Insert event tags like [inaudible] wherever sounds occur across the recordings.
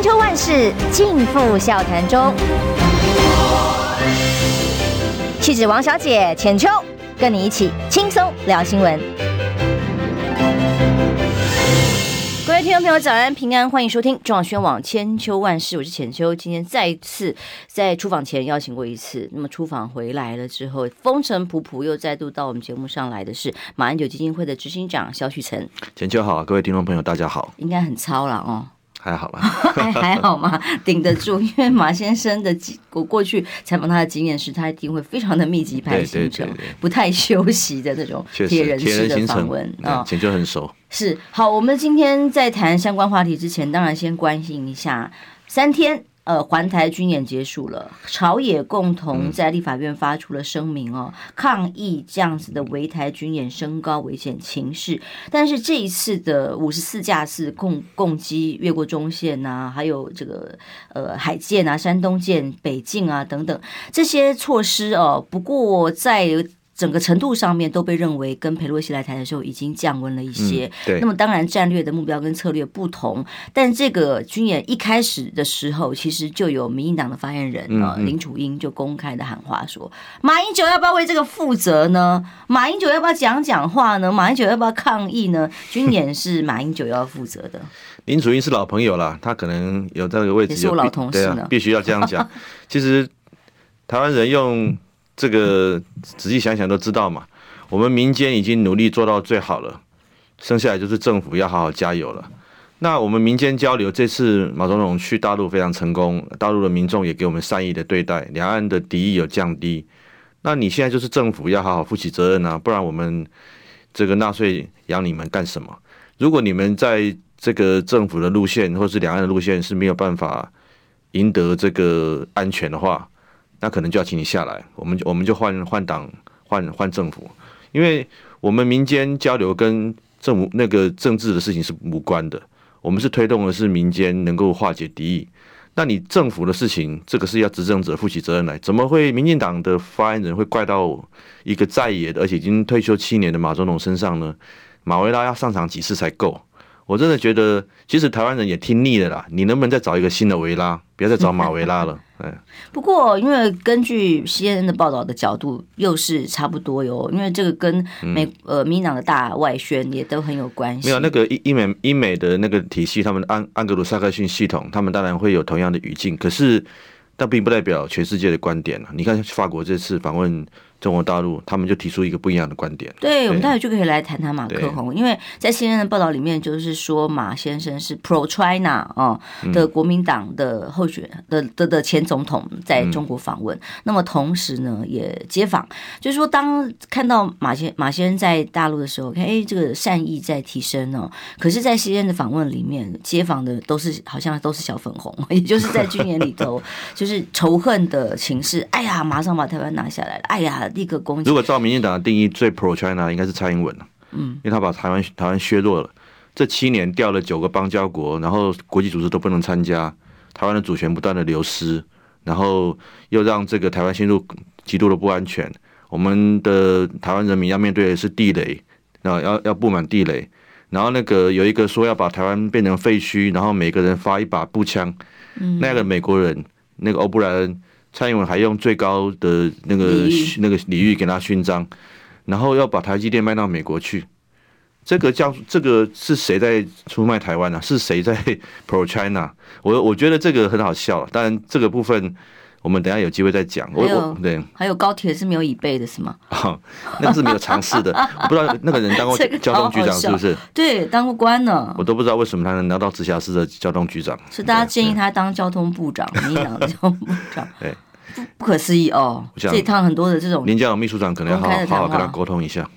千秋万世尽付笑谈中。气质王小姐浅秋，跟你一起轻松聊新闻。各位听众朋友，早安平安，欢迎收听中广宣网千秋万事，我是浅秋。今天再一次在出访前邀请过一次，那么出访回来了之后，风尘仆仆又再度到我们节目上来的是马英九基金会的执行长萧旭岑。浅秋好，各位听众朋友大家好，应该很操了哦。还好吧，[laughs] 还还好吗？[laughs] 顶得住，因为马先生的我过去采访他的经验是，他一定会非常的密集排行程，不太休息的那种铁人式的访问啊，前就很熟。是好，我们今天在谈相关话题之前，当然先关心一下三天。呃，环台军演结束了，朝野共同在立法院发出了声明哦，嗯、抗议这样子的围台军演升高危险情势。但是这一次的五十四架次共共机越过中线呐、啊，还有这个呃海舰啊、山东舰、北进啊等等这些措施哦，不过在。整个程度上面都被认为跟佩洛西来台的时候已经降温了一些。嗯、对。那么当然战略的目标跟策略不同，但这个军演一开始的时候，其实就有民进党的发言人啊、嗯嗯、林楚英就公开的喊话说：“马英九要不要为这个负责呢？马英九要不要讲讲话呢？马英九要不要抗议呢？军演是马英九要负责的。[laughs] ”林楚英是老朋友了，他可能有这个位置，也是我老同事呢，必须要这样讲。其实台湾人用。这个仔细想想都知道嘛，我们民间已经努力做到最好了，剩下来就是政府要好好加油了。那我们民间交流，这次马总统去大陆非常成功，大陆的民众也给我们善意的对待，两岸的敌意有降低。那你现在就是政府要好好负起责任啊，不然我们这个纳税养你们干什么？如果你们在这个政府的路线或是两岸的路线是没有办法赢得这个安全的话，那可能就要请你下来，我们我们就换换党换换政府，因为我们民间交流跟政府那个政治的事情是无关的，我们是推动的是民间能够化解敌意。那你政府的事情，这个是要执政者负起责任来，怎么会民进党的发言人会怪到一个在野的而且已经退休七年的马总统身上呢？马维拉要上场几次才够？我真的觉得，其实台湾人也听腻了啦，你能不能再找一个新的维拉，不要再找马维拉了？[laughs] 不过，因为根据 CNN 的报道的角度，又是差不多哟。因为这个跟美呃民进党的大外宣也都很有关系。没有那个英英美英美的那个体系，他们安安格鲁萨克逊系统，他们当然会有同样的语境，可是但并不代表全世界的观点。你看法国这次访问。中国大陆，他们就提出一个不一样的观点。对，对我们待会就可以来谈谈马克宏，因为在 CNN 的报道里面，就是说马先生是 Pro China 哦的国民党的候选的的的前总统在中国访问。嗯、那么同时呢，也接访，就是说当看到马先马先生在大陆的时候，看哎，这个善意在提升哦。可是，在 CNN 的访问里面，接访的都是好像都是小粉红，[laughs] 也就是在军演里头，就是仇恨的情势。哎呀，马上把台湾拿下来了。哎呀。立刻攻击。如果照民进党的定义，最 pro China 应该是蔡英文了，嗯，因为他把台湾台湾削弱了，这七年掉了九个邦交国，然后国际组织都不能参加，台湾的主权不断的流失，然后又让这个台湾陷入极度的不安全。我们的台湾人民要面对的是地雷，啊，要要布满地雷，然后那个有一个说要把台湾变成废墟，然后每个人发一把步枪，嗯，那个美国人那个欧布莱恩。蔡英文还用最高的那个那个礼遇给他勋章，然后要把台积电卖到美国去，这个叫这个是谁在出卖台湾呢、啊？是谁在 [laughs] pro China？我我觉得这个很好笑，当然这个部分我们等下有机会再讲。我我对，还有高铁是没有椅背的是吗？啊，[laughs] 那是没有尝试的，[laughs] 我不知道那个人当过交通局长是不是？对，当过官呢。我都不知道为什么他能拿到直辖市的交通局长。是大家建议他当交通部长，民进党交通部长。对。[laughs] 不可思议哦！这一趟很多的这种，林佳龙秘书长可能要好好跟他沟通一下。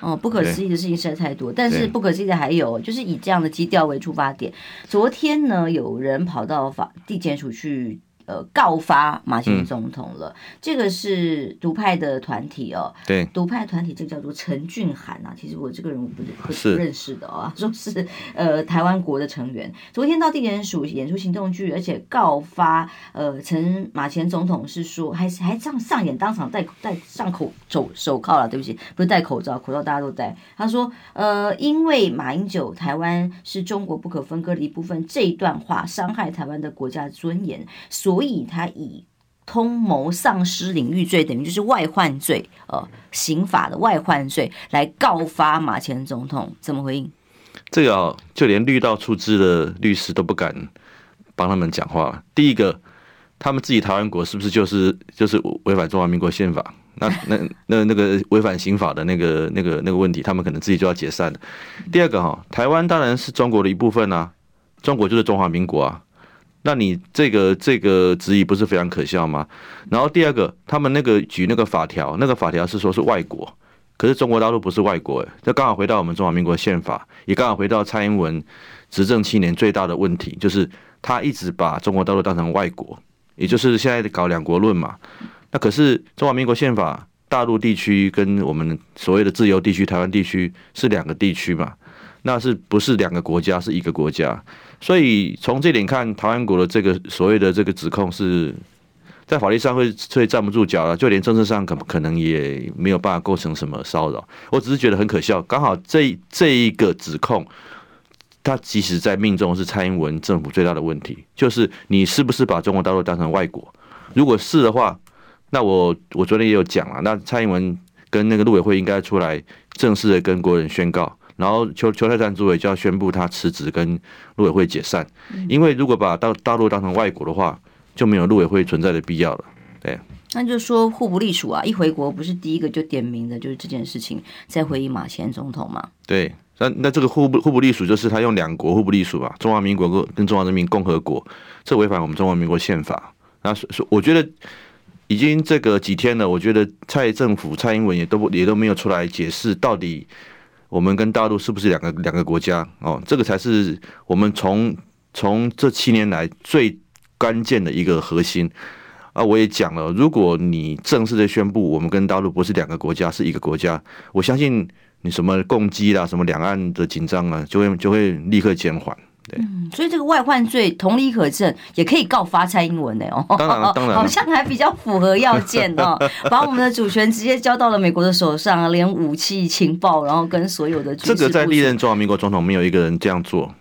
哦，不可思议的事情实在太多，但是不可思议的还有，就是以这样的基调为出发点。昨天呢，有人跑到法地检署去。呃告发马前总统了。嗯、这个是独派的团体哦，对，独派团体这个叫做陈俊涵啊。其实我这个人我不不不认识的啊，[laughs] 说是呃台湾国的成员。昨天到地检署演出行动剧，而且告发呃陈马前总统是说还是还这样上演当场戴戴上口手手铐了，对不起，不是戴口罩，口罩大家都戴。他说呃因为马英九台湾是中国不可分割的一部分，这一段话伤害台湾的国家尊严，所所以他以通谋丧失领域罪，等于就是外患罪，呃，刑法的外患罪来告发马前总统，怎么回应？这个哦，就连绿道出资的律师都不敢帮他们讲话。第一个，他们自己台湾国是不是就是就是违反中华民国宪法？那那那那个违反刑法的那个那个那个问题，他们可能自己就要解散了。第二个哈，台湾当然是中国的一部分啊，中国就是中华民国啊。那你这个这个质疑不是非常可笑吗？然后第二个，他们那个举那个法条，那个法条是说是外国，可是中国大陆不是外国，诶，这刚好回到我们中华民国宪法，也刚好回到蔡英文执政七年最大的问题，就是他一直把中国大陆当成外国，也就是现在搞两国论嘛。那可是中华民国宪法，大陆地区跟我们所谓的自由地区台湾地区是两个地区嘛？那是不是两个国家？是一个国家。所以从这点看，台湾国的这个所谓的这个指控是在法律上会会站不住脚了，就连政治上可可能也没有办法构成什么骚扰。我只是觉得很可笑，刚好这这一个指控，它即使在命中是蔡英文政府最大的问题，就是你是不是把中国大陆当成外国？如果是的话，那我我昨天也有讲了，那蔡英文跟那个陆委会应该出来正式的跟国人宣告。然后邱邱泰山主委就要宣布他辞职，跟陆委会解散，因为如果把大大陆当成外国的话，就没有陆委会存在的必要了。对，那就说互不隶属啊，一回国不是第一个就点名的，就是这件事情，在回应马前总统嘛。对，那那这个互不互不隶属，就是他用两国互不隶属吧，中华民国跟中华人民共和国，这违反我们中华民国宪法。那说我觉得已经这个几天了，我觉得蔡政府蔡英文也都也都没有出来解释到底。我们跟大陆是不是两个两个国家？哦，这个才是我们从从这七年来最关键的一个核心啊！我也讲了，如果你正式的宣布我们跟大陆不是两个国家，是一个国家，我相信你什么共机啦，什么两岸的紧张啊，就会就会立刻减缓。嗯，所以这个外患罪同理可证，也可以告发蔡英文的哦。当然，当然，[laughs] 好像还比较符合要件哦，[laughs] 把我们的主权直接交到了美国的手上，连武器、情报，然后跟所有的这个在历任中华民国总统没有一个人这样做。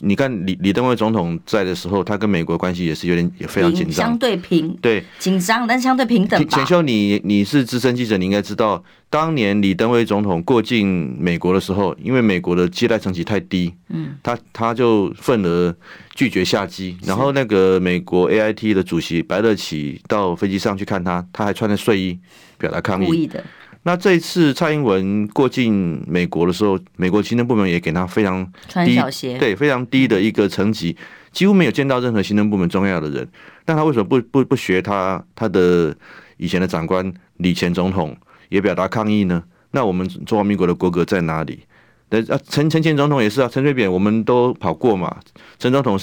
你看李李登辉总统在的时候，他跟美国关系也是有点也非常紧张，相对平，对，紧张，但相对平等。浅秋，你你是资深记者，你应该知道，当年李登辉总统过境美国的时候，因为美国的接待层级太低，嗯，他他就愤而拒绝下机，然后那个美国 AIT 的主席白乐起到飞机上去看他，他还穿着睡衣表达抗议，故意的。那这一次蔡英文过境美国的时候，美国行政部门也给他非常低，对，非常低的一个层级，几乎没有见到任何行政部门重要的人。但他为什么不不不学他他的以前的长官李前总统也表达抗议呢？那我们中华民国的国格在哪里？那啊，陈陈前总统也是啊，陈水扁我们都跑过嘛。陈总统，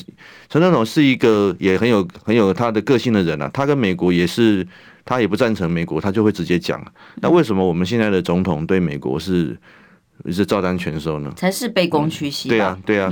陈总统是一个也很有很有他的个性的人啊，他跟美国也是。他也不赞成美国，他就会直接讲。那为什么我们现在的总统对美国是是照单全收呢？才是卑躬屈膝。对啊，对啊。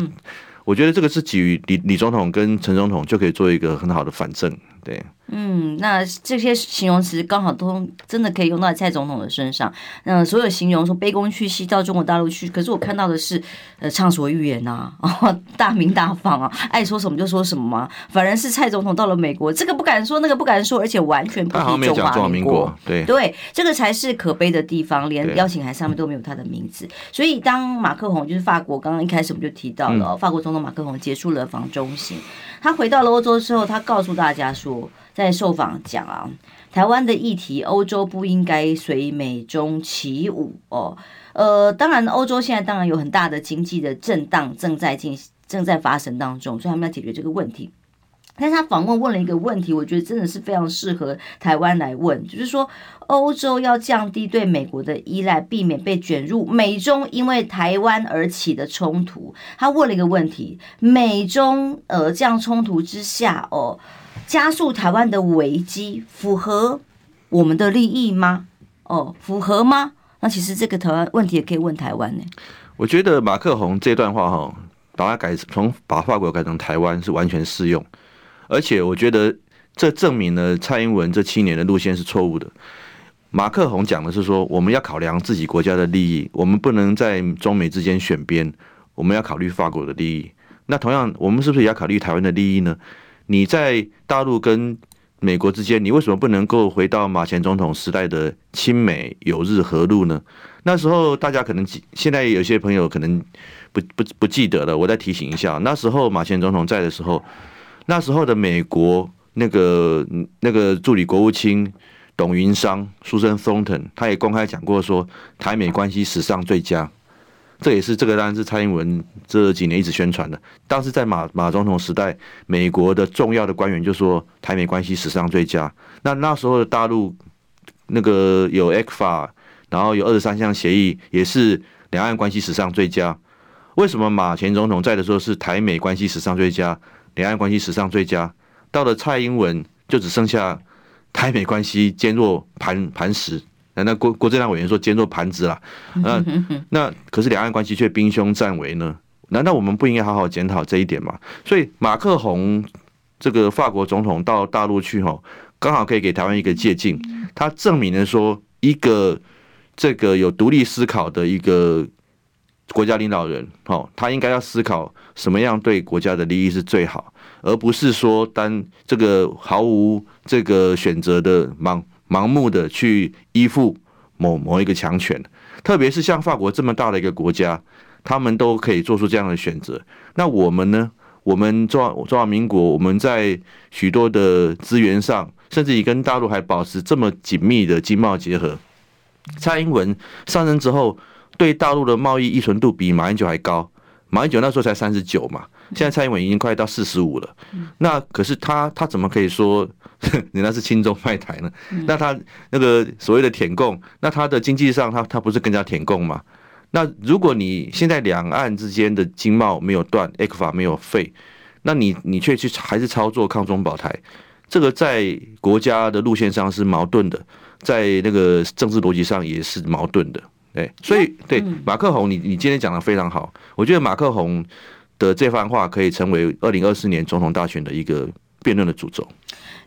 我觉得这个是基于李李总统跟陈总统就可以做一个很好的反证。对。嗯，那这些形容词刚好都真的可以用到蔡总统的身上。嗯所有形容说卑躬屈膝到中国大陆去，可是我看到的是呃畅所欲言呐，哦，大鸣大放啊，爱说什么就说什么嘛。反而是蔡总统到了美国，这个不敢说，那个不敢说，而且完全不提中华民国。对对，这个才是可悲的地方，连邀请函上面都没有他的名字。所以当马克宏就是法国，刚刚一开始我们就提到了，法国总统马克宏结束了访中行，他回到了欧洲之后，他告诉大家说。在受访讲啊，台湾的议题，欧洲不应该随美中起舞哦。呃，当然，欧洲现在当然有很大的经济的震荡正在进行，正在发生当中，所以他们要解决这个问题。但是他访问问了一个问题，我觉得真的是非常适合台湾来问，就是说欧洲要降低对美国的依赖，避免被卷入美中因为台湾而起的冲突。他问了一个问题：美中呃这样冲突之下哦。加速台湾的危机，符合我们的利益吗？哦，符合吗？那其实这个台湾问题也可以问台湾呢。我觉得马克宏这段话哈，把它改从把法国改成台湾是完全适用，而且我觉得这证明了蔡英文这七年的路线是错误的。马克宏讲的是说，我们要考量自己国家的利益，我们不能在中美之间选边，我们要考虑法国的利益。那同样，我们是不是也要考虑台湾的利益呢？你在大陆跟美国之间，你为什么不能够回到马前总统时代的亲美友日和陆呢？那时候大家可能记，现在有些朋友可能不不不记得了，我再提醒一下，那时候马前总统在的时候，那时候的美国那个那个助理国务卿董云商 Susan Thornton，他也公开讲过说，台美关系史上最佳。这也是这个当然是蔡英文这几年一直宣传的。当时在马马总统时代，美国的重要的官员就说台美关系史上最佳。那那时候的大陆那个有 ECFA，然后有二十三项协议，也是两岸关系史上最佳。为什么马前总统在的时候是台美关系史上最佳，两岸关系史上最佳？到了蔡英文就只剩下台美关系坚若磐磐石。那国国政党委员说坚若磐石啦，那那可是两岸关系却兵凶战危呢？难道我们不应该好好检讨这一点吗？所以马克宏这个法国总统到大陆去吼，刚好可以给台湾一个借镜，他证明了说一个这个有独立思考的一个国家领导人，哦，他应该要思考什么样对国家的利益是最好，而不是说单这个毫无这个选择的盲。盲目的去依附某某一个强权，特别是像法国这么大的一个国家，他们都可以做出这样的选择。那我们呢？我们中华中华民国，我们在许多的资源上，甚至于跟大陆还保持这么紧密的经贸结合。蔡英文上任之后，对大陆的贸易依存度比马英九还高。马英九那时候才三十九嘛，现在蔡英文已经快到四十五了。那可是他他怎么可以说？人家是亲中卖台呢，那他那个所谓的舔共，那他的经济上他他不是更加舔共吗？那如果你现在两岸之间的经贸没有断，ECFA 没有废，那你你却去还是操作抗中保台，这个在国家的路线上是矛盾的，在那个政治逻辑上也是矛盾的。对，所以对马克宏，你你今天讲的非常好，我觉得马克宏的这番话可以成为二零二四年总统大选的一个辩论的主轴。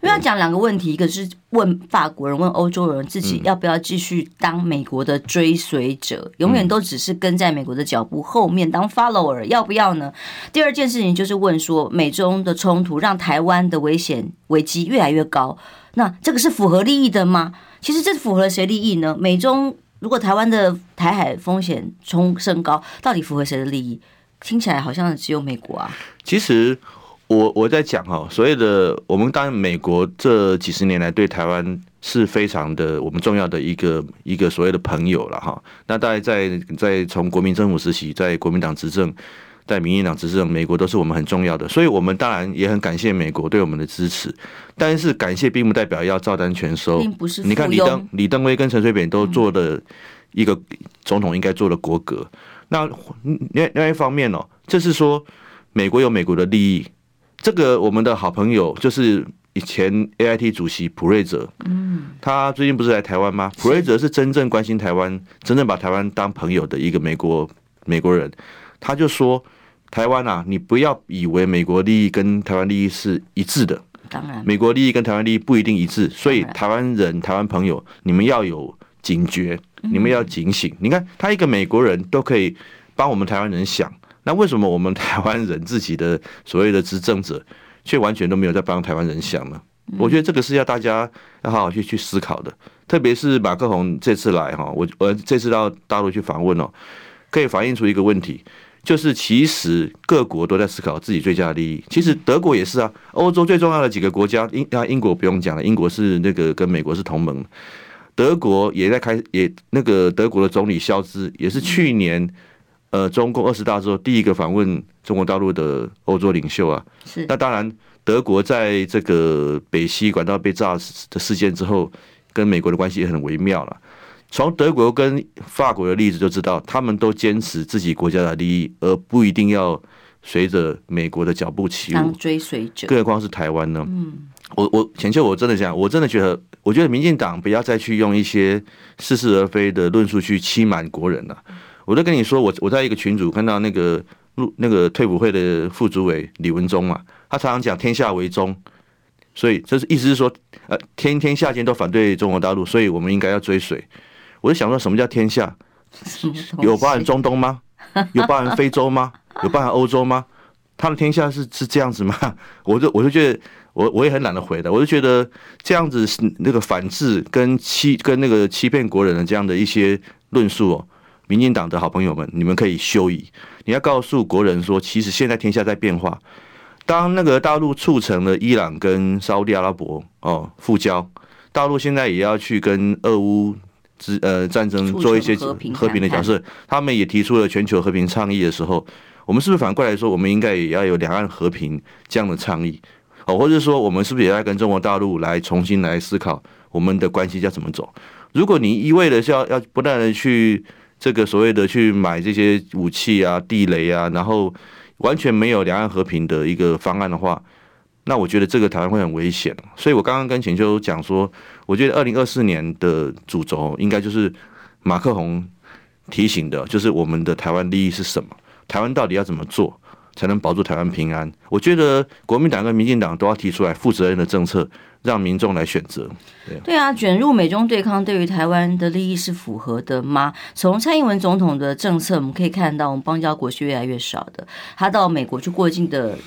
因为要讲两个问题，一个是问法国人、问欧洲人自己要不要继续当美国的追随者，永远都只是跟在美国的脚步后面当 follower，要不要呢？第二件事情就是问说，美中的冲突让台湾的危险危机越来越高，那这个是符合利益的吗？其实这符合谁利益呢？美中如果台湾的台海风险冲升高，到底符合谁的利益？听起来好像只有美国啊。其实。我我在讲哈，所谓的我们当然美国这几十年来对台湾是非常的我们重要的一个一个所谓的朋友了哈。那大概在在从国民政府时期，在国民党执政，在民进党执政，美国都是我们很重要的，所以我们当然也很感谢美国对我们的支持。但是感谢并不代表要照单全收，并不是。你看李登李登辉跟陈水扁都做了一个总统应该做的国格。那另另外一方面哦，就是说美国有美国的利益。这个我们的好朋友就是以前 AIT 主席普瑞泽，嗯，他最近不是来台湾吗？普瑞泽是真正关心台湾，真正把台湾当朋友的一个美国美国人。他就说：“台湾啊，你不要以为美国利益跟台湾利益是一致的，当然，美国利益跟台湾利益不一定一致。所以台湾人、台湾朋友，你们要有警觉，你们要警醒。你看，他一个美国人都可以帮我们台湾人想。”那为什么我们台湾人自己的所谓的执政者，[laughs] 却完全都没有在帮台湾人想呢？我觉得这个是要大家要好好去去思考的。特别是马克宏这次来哈，我我这次到大陆去访问哦，可以反映出一个问题，就是其实各国都在思考自己最佳利益。其实德国也是啊，欧洲最重要的几个国家，英啊英国不用讲了，英国是那个跟美国是同盟，德国也在开，也那个德国的总理肖兹也是去年。呃，中共二十大之后第一个访问中国大陆的欧洲领袖啊，是。那当然，德国在这个北溪管道被炸的事件之后，跟美国的关系也很微妙了。从德国跟法国的例子就知道，他们都坚持自己国家的利益，而不一定要随着美国的脚步起舞，当追随者，更何况是台湾呢？嗯，我我浅秋，我真的想，我真的觉得，我觉得民进党不要再去用一些似是而非的论述去欺瞒国人了。我都跟你说，我我在一个群组看到那个陆那个退伍会的副主委李文忠嘛，他常常讲天下为中，所以这是意思是说，呃，天天下间都反对中国大陆，所以我们应该要追随。我就想说，什么叫天下？有包含中东吗？有包含非洲吗？有包含欧洲吗？他的天下是是这样子吗？[laughs] 我就我就觉得，我我也很懒得回答。我就觉得这样子是那个反制跟欺跟那个欺骗国人的这样的一些论述哦。民进党的好朋友们，你们可以休矣。你要告诉国人说，其实现在天下在变化。当那个大陆促成了伊朗跟沙乌地阿拉伯哦复交，大陆现在也要去跟俄乌之呃战争做一些和平的假设。他们也提出了全球和平倡议的时候，我们是不是反过来说，我们应该也要有两岸和平这样的倡议？哦，或者说，我们是不是也要跟中国大陆来重新来思考我们的关系要怎么走？如果你一味的是要要不断的去。这个所谓的去买这些武器啊、地雷啊，然后完全没有两岸和平的一个方案的话，那我觉得这个台湾会很危险。所以我刚刚跟浅秋讲说，我觉得二零二四年的主轴应该就是马克宏提醒的，就是我们的台湾利益是什么？台湾到底要怎么做才能保住台湾平安？我觉得国民党跟民进党都要提出来负责任的政策。让民众来选择，对，啊，卷入美中对抗，对于台湾的利益是符合的吗？从蔡英文总统的政策，我们可以看到，我们邦交国是越来越少的，他到美国去过境的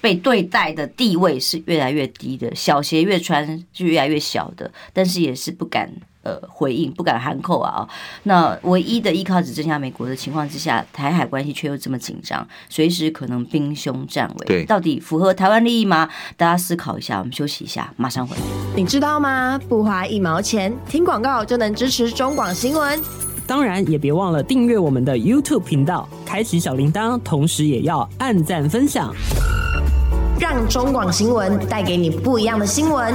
被对待的地位是越来越低的，小鞋越穿是越来越小的，但是也是不敢。呃，回应不敢喊口啊！那唯一的依靠只剩下美国的情况之下，台海关系却又这么紧张，随时可能兵凶战危。对，到底符合台湾利益吗？大家思考一下。我们休息一下，马上回来。你知道吗？不花一毛钱，听广告就能支持中广新闻。当然，也别忘了订阅我们的 YouTube 频道，开启小铃铛，同时也要按赞分享，让中广新闻带给你不一样的新闻。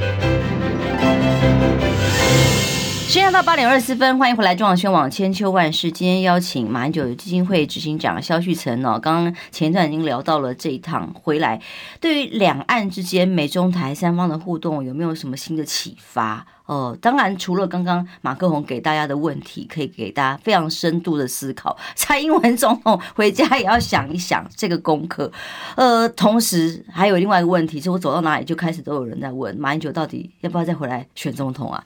时间到八点二十四分，欢迎回来中广宣网千秋万世。今天邀请马英九基金会执行长萧旭岑哦，刚刚前一段已经聊到了这一趟回来，对于两岸之间美中台三方的互动有没有什么新的启发？哦，当然，除了刚刚马克宏给大家的问题，可以给大家非常深度的思考。蔡英文总统回家也要想一想这个功课。呃，同时还有另外一个问题，是我走到哪里就开始都有人在问马英九到底要不要再回来选总统啊？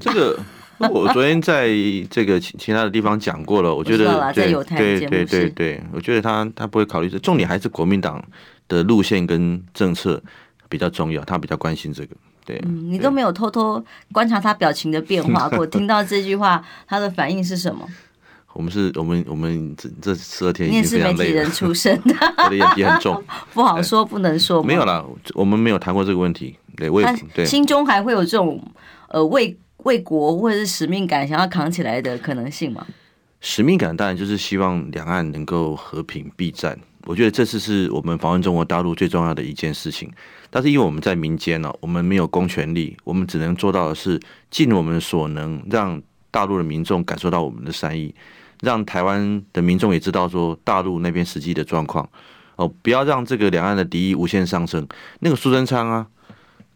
这个 [laughs] 我昨天在这个其其他的地方讲过了，我觉得对对对对对，我觉得他他不会考虑这重点，还是国民党的路线跟政策比较重要，他比较关心这个。对，嗯，你都没有偷偷观察他表情的变化过，听到这句话，他的反应是什么？我们是我们我们这这十二天已经是媒体人出身的，[laughs] 我的眼皮很重，[laughs] 不好说，不能说。没有啦，我们没有谈过这个问题。对，我也对，心中还会有这种呃为为国或者是使命感，想要扛起来的可能性吗？使命感当然就是希望两岸能够和平避战。我觉得这次是我们访问中国大陆最重要的一件事情。但是因为我们在民间呢，我们没有公权力，我们只能做到的是尽我们所能，让大陆的民众感受到我们的善意，让台湾的民众也知道说大陆那边实际的状况。哦，不要让这个两岸的敌意无限上升。那个苏贞昌啊，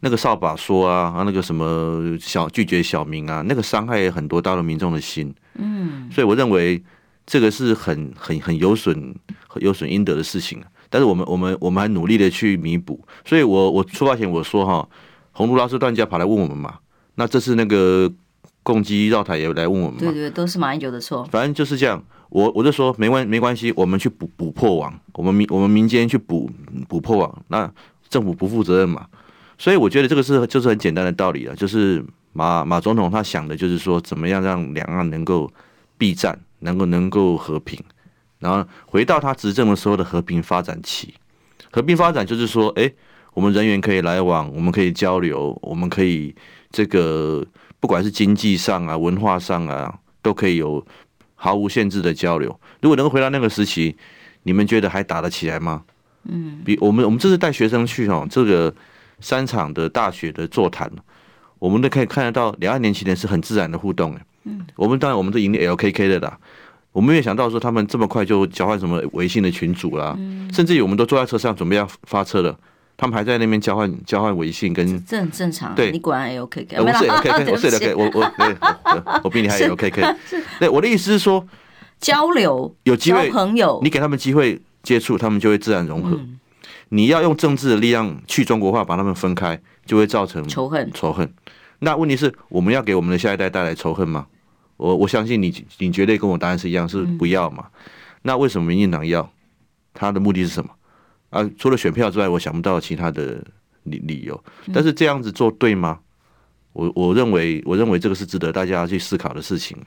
那个扫把说啊，啊那个什么小拒绝小明啊，那个伤害很多大陆民众的心。嗯，所以我认为这个是很很很有损有损应得的事情。但是我们我们我们还努力的去弥补，所以我我出发前我说哈，洪都拉斯断家跑来问我们嘛，那这次那个共机绕台也来问我们嘛，对对，都是马英九的错，反正就是这样，我我就说没关没关系，我们去补补破网，我们民我们民间去补补破网，那政府不负责任嘛，所以我觉得这个是就是很简单的道理了，就是马马总统他想的就是说怎么样让两岸能够避战，能够能够和平。然后回到他执政的时候的和平发展期，和平发展就是说，哎，我们人员可以来往，我们可以交流，我们可以这个不管是经济上啊、文化上啊，都可以有毫无限制的交流。如果能够回到那个时期，你们觉得还打得起来吗？嗯，比我们我们这次带学生去哦，这个三场的大学的座谈，我们都可以看得到两岸年轻人是很自然的互动。嗯，我们当然我们都赢 LKK 的啦，我们没有想到说他们这么快就交换什么微信的群组啦，甚至于我们都坐在车上准备要发车了。他们还在那边交换交换微信，跟这很正常。对，你果然 L K K，我是 L K K，[laughs] 我是 L K，我我对，我比你还 L K K。对，我的意思是说，交流有机会朋友，你给他们机会接触，他们就会自然融合。你要用政治的力量去中国化，把他们分开，就会造成仇恨。仇恨。那问题是，我们要给我们的下一代带来仇恨吗？我我相信你，你绝对跟我答案是一样，是不要嘛？那为什么民进党要？他的目的是什么？啊，除了选票之外，我想不到其他的理理由。但是这样子做对吗？我我认为，我认为这个是值得大家去思考的事情。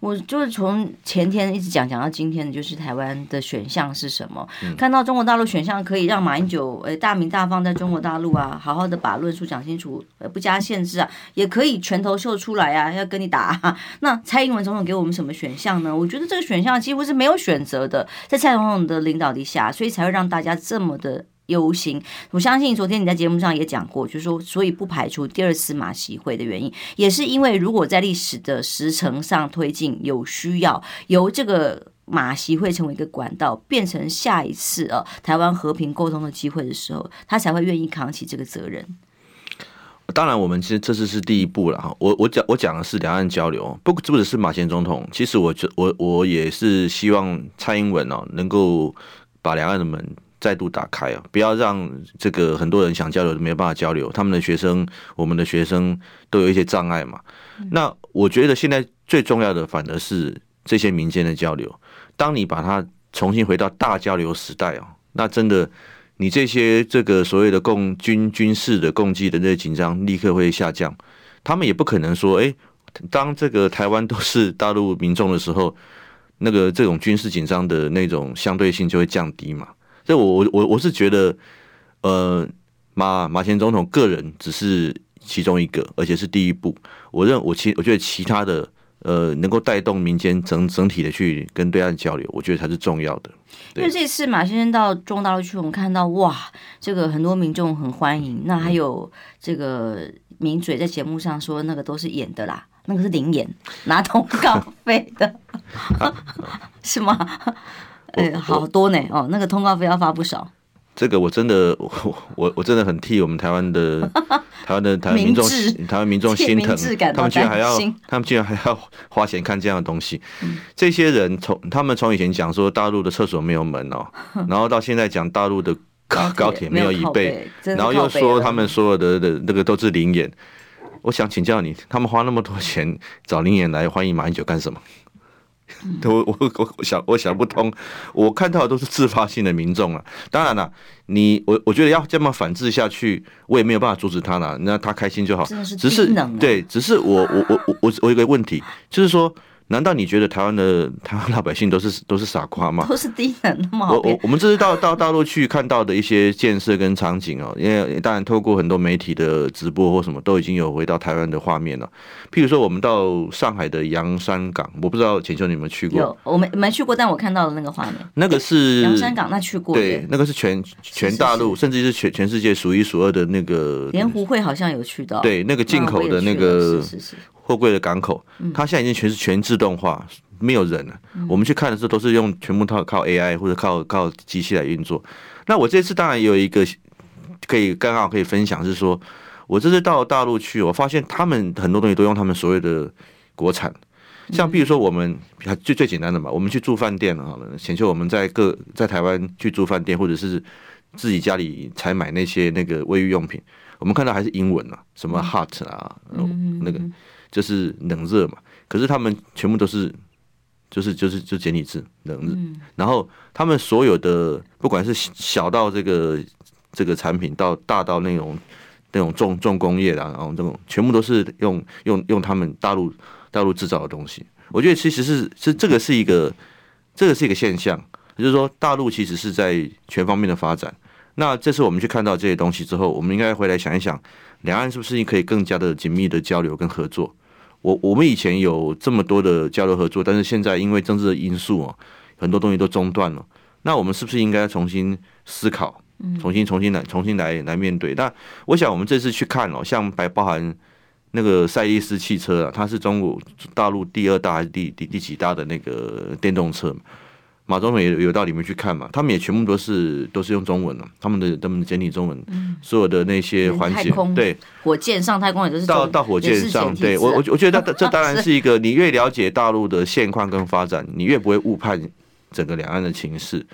我就是从前天一直讲讲到今天的，就是台湾的选项是什么？嗯、看到中国大陆选项可以让马英九呃大名大放在中国大陆啊，好好的把论述讲清楚，呃不加限制啊，也可以拳头秀出来啊，要跟你打、啊。那蔡英文总统给我们什么选项呢？我觉得这个选项几乎是没有选择的，在蔡总统的领导底下，所以才会让大家这么的。忧心，我相信昨天你在节目上也讲过，就是说，所以不排除第二次马习会的原因，也是因为如果在历史的时程上推进，有需要由这个马习会成为一个管道，变成下一次呃台湾和平沟通的机会的时候，他才会愿意扛起这个责任。当然，我们其实这次是第一步了哈。我我讲我讲的是两岸交流，不不只是马前总统，其实我我我也是希望蔡英文哦能够把两岸的门。再度打开啊！不要让这个很多人想交流都没有办法交流。他们的学生，我们的学生都有一些障碍嘛。那我觉得现在最重要的反而是这些民间的交流。当你把它重新回到大交流时代哦，那真的你这些这个所谓的共军军事的共济的那些紧张立刻会下降。他们也不可能说，哎，当这个台湾都是大陆民众的时候，那个这种军事紧张的那种相对性就会降低嘛。这我我我我是觉得，呃，马马前总统个人只是其中一个，而且是第一步。我认我其我觉得其他的，呃，能够带动民间整整体的去跟对岸交流，我觉得才是重要的。因为这次马先生到中大陆去，我们看到哇，这个很多民众很欢迎。那还有这个名嘴在节目上说，那个都是演的啦，那个是临演拿通 [laughs] 告 [laughs] 费的，[laughs] 是吗？哎，好多呢哦，那个通告费要发不少。这个我真的，[laughs] 我我我真的很替我们台湾的 [laughs] 台湾的台湾民众台湾民众心疼，他们居然还要他们居然还要花钱看这样的东西。嗯、这些人从他们从以前讲说大陆的厕所没有门哦，[laughs] 然后到现在讲大陆的高高铁没有椅背，然后又说他们所有的的那个都是灵眼。我想请教你，他们花那么多钱找灵眼来欢迎马英九干什么？[laughs] 我我我我想我想不通，我看到的都是自发性的民众啊。当然了，你我我觉得要这么反制下去，我也没有办法阻止他了。那他开心就好。只是对，只是我我我我我我有个问题，就是说。难道你觉得台湾的 [laughs] 台湾老百姓都是都是傻瓜吗？都是低能吗？我我我们这是到到大陆去看到的一些建设跟场景哦，因为当然透过很多媒体的直播或什么，都已经有回到台湾的画面了。譬如说，我们到上海的洋山港，我不知道浅秋你有没有去过？有，我没没去过，但我看到了那个画面。那个是洋山港，那去过。对，那个是全全大陆，甚至是全全世界数一数二的那个。连湖会好像有去到。对，那个进口的那个。货柜的港口，它现在已经全是全自动化，没有人了。我们去看的时候，都是用全部靠靠 AI 或者靠靠机器来运作。那我这次当然也有一个可以刚好可以分享，是说我这次到大陆去，我发现他们很多东西都用他们所谓的国产，像比如说我们最最简单的嘛，我们去住饭店好了，请求我们在各在台湾去住饭店，或者是自己家里才买那些那个卫浴用品，我们看到还是英文啊，什么 hot 啊，那个。就是冷热嘛，可是他们全部都是，就是就是就简体字冷热，然后他们所有的不管是小到这个这个产品，到大到那种那种重重工业的，然后这种全部都是用用用他们大陆大陆制造的东西。我觉得其实是是这个是一个这个是一个现象，也就是说大陆其实是在全方面的发展。那这次我们去看到这些东西之后，我们应该回来想一想，两岸是不是可以更加的紧密的交流跟合作？我我们以前有这么多的交流合作，但是现在因为政治的因素啊，很多东西都中断了。那我们是不是应该重新思考，重新重新来重新来来面对？那我想我们这次去看哦，像白包含那个赛力斯汽车啊，它是中国大陆第二大还是第第第几大的那个电动车？马总统也有到里面去看嘛，他们也全部都是都是用中文的，他们的他们的简体中文，所有的那些环节，对，火箭上太空也都是到到火箭上，对我我我觉得这这当然 [laughs] 是一个，你越了解大陆的现况跟发展，你越不会误判整个两岸的情势。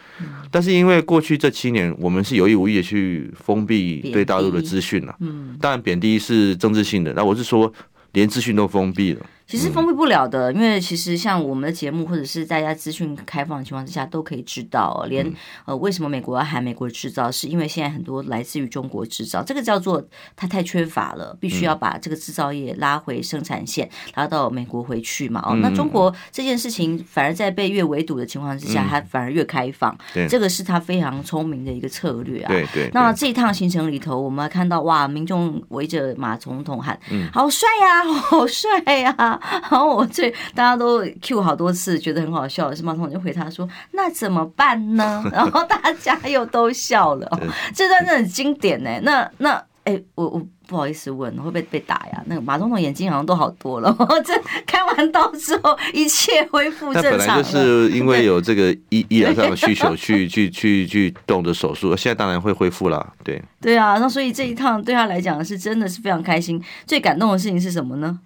但是因为过去这七年，我们是有意无意的去封闭对大陆的资讯了，嗯，当然贬低是政治性的，那我是说连资讯都封闭了。其实封闭不了的，因为其实像我们的节目或者是大家资讯开放的情况之下，都可以知道。连呃，为什么美国要喊美国制造，是因为现在很多来自于中国制造，这个叫做它太缺乏了，必须要把这个制造业拉回生产线，拉到美国回去嘛。哦，那中国这件事情反而在被越围堵的情况之下，它反而越开放。对，这个是它非常聪明的一个策略啊。对对。那这一趟行程里头，我们看到哇，民众围着马总统喊：“好帅呀，好帅呀！” [laughs] 然后我最大家都 Q 好多次，觉得很好笑是马总统就回他说：“那怎么办呢？” [laughs] 然后大家又都笑了。[laughs] 这段真的很经典呢。那那哎、欸，我我不好意思问，会不会被打呀？那个马总统眼睛好像都好多了。这开完刀之后，一切恢复正常。那本来就是因为有这个医医疗上的需求去，去去去去动的手术，现在当然会恢复了。对对啊，那所以这一趟对他来讲是真的是非常开心。最感动的事情是什么呢？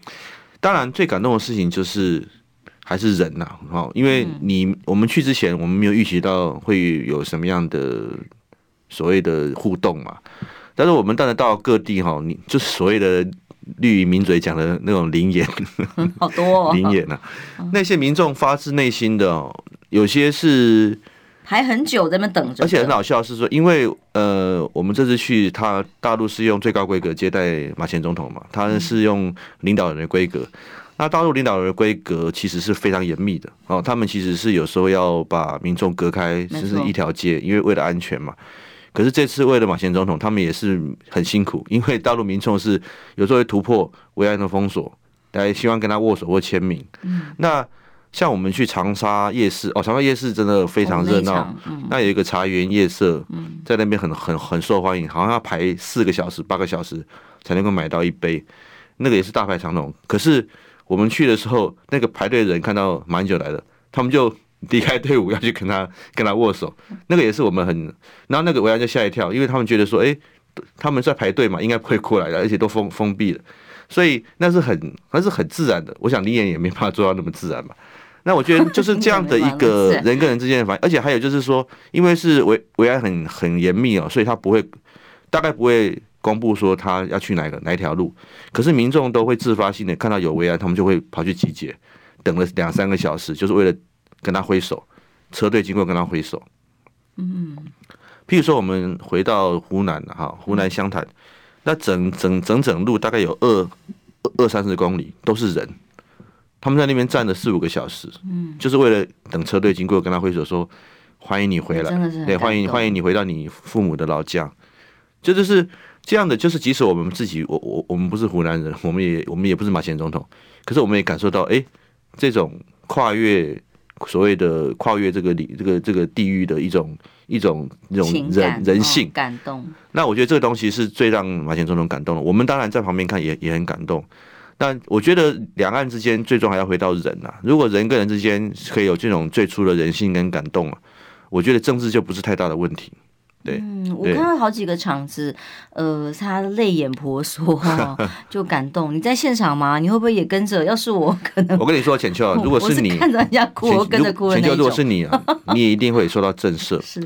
当然，最感动的事情就是还是人呐，哦，因为你我们去之前，我们没有预期到会有什么样的所谓的互动嘛。但是我们当然到各地哈，你就是所谓的绿营名嘴讲的那种灵言，[laughs] 好多 [laughs] 灵言呐，那些民众发自内心的，有些是。还很久在那等着，而且很好笑是说，因为呃，我们这次去，他大陆是用最高规格接待马前总统嘛，他是用领导人的规格。那大陆领导人的规格其实是非常严密的哦，他们其实是有时候要把民众隔开，甚至一条街，因为为了安全嘛。可是这次为了马前总统，他们也是很辛苦，[laughs] 因为大陆民众是有时候会突破维安的封锁，来希望跟他握手或签名。嗯，那。像我们去长沙夜市哦，长沙夜市真的非常热闹。那，嗯、那有一个茶园夜色，在那边很很很受欢迎，好像要排四个小时、八个小时才能够买到一杯，那个也是大排长龙。可是我们去的时候，那个排队的人看到马英九来了，他们就离开队伍要去跟他 [laughs] 跟他握手。那个也是我们很，然后那个维安就吓一跳，因为他们觉得说，哎，他们在排队嘛，应该不会过来的，而且都封封闭了，所以那是很那是很自然的。我想李岩也没办法做到那么自然嘛。那我觉得就是这样的一个 [laughs] 人跟人之间的反应，而且还有就是说，因为是维维安很很严密哦，所以他不会，大概不会公布说他要去哪个哪一条路，可是民众都会自发性的看到有维安，他们就会跑去集结，等了两三个小时，就是为了跟他挥手，车队经过跟他挥手。嗯，譬如说我们回到湖南哈，湖南湘潭，那整整整整路大概有二二三十公里都是人。他们在那边站了四五个小时，嗯，就是为了等车队经过，跟他挥手说欢迎你回来，对，欢迎欢迎你回到你父母的老家，这就是这样的。就是即使我们自己，我我我们不是湖南人，我们也我们也不是马前总统，可是我们也感受到，哎，这种跨越所谓的跨越这个里这个这个地域的一种一种一种人人性感动。那我觉得这个东西是最让马前总统感动的。我们当然在旁边看也也很感动。但我觉得两岸之间最终还要回到人呐、啊。如果人跟人之间可以有这种最初的人性跟感动啊，我觉得政治就不是太大的问题。对，嗯，我看到好几个场子，呃，他泪眼婆娑，[laughs] 就感动。你在现场吗？你会不会也跟着？要是我，可能我跟你说，浅秋，[laughs] 如果是你是看着人家哭，我跟着哭的那种。浅秋，如果是你啊，你也一定会受到震慑。[laughs] 是。